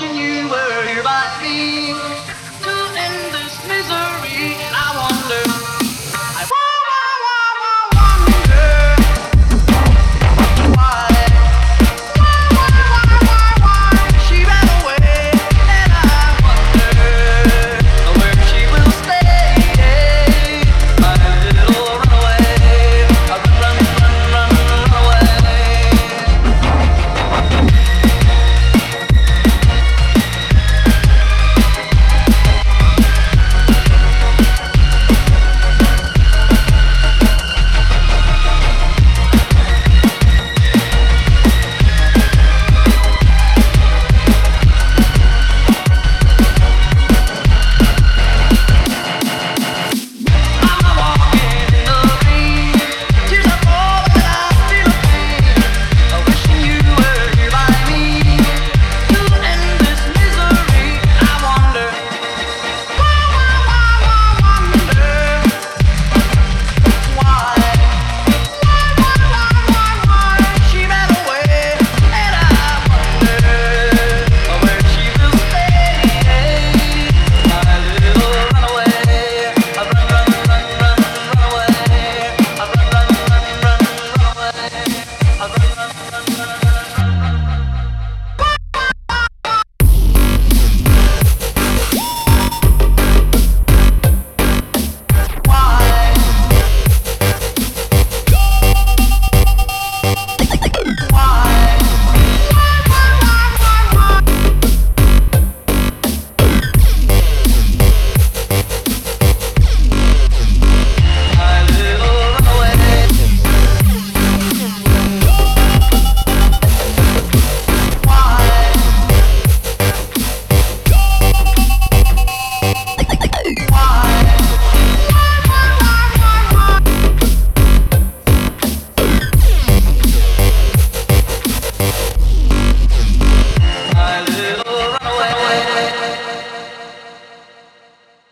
wishing you were here by me.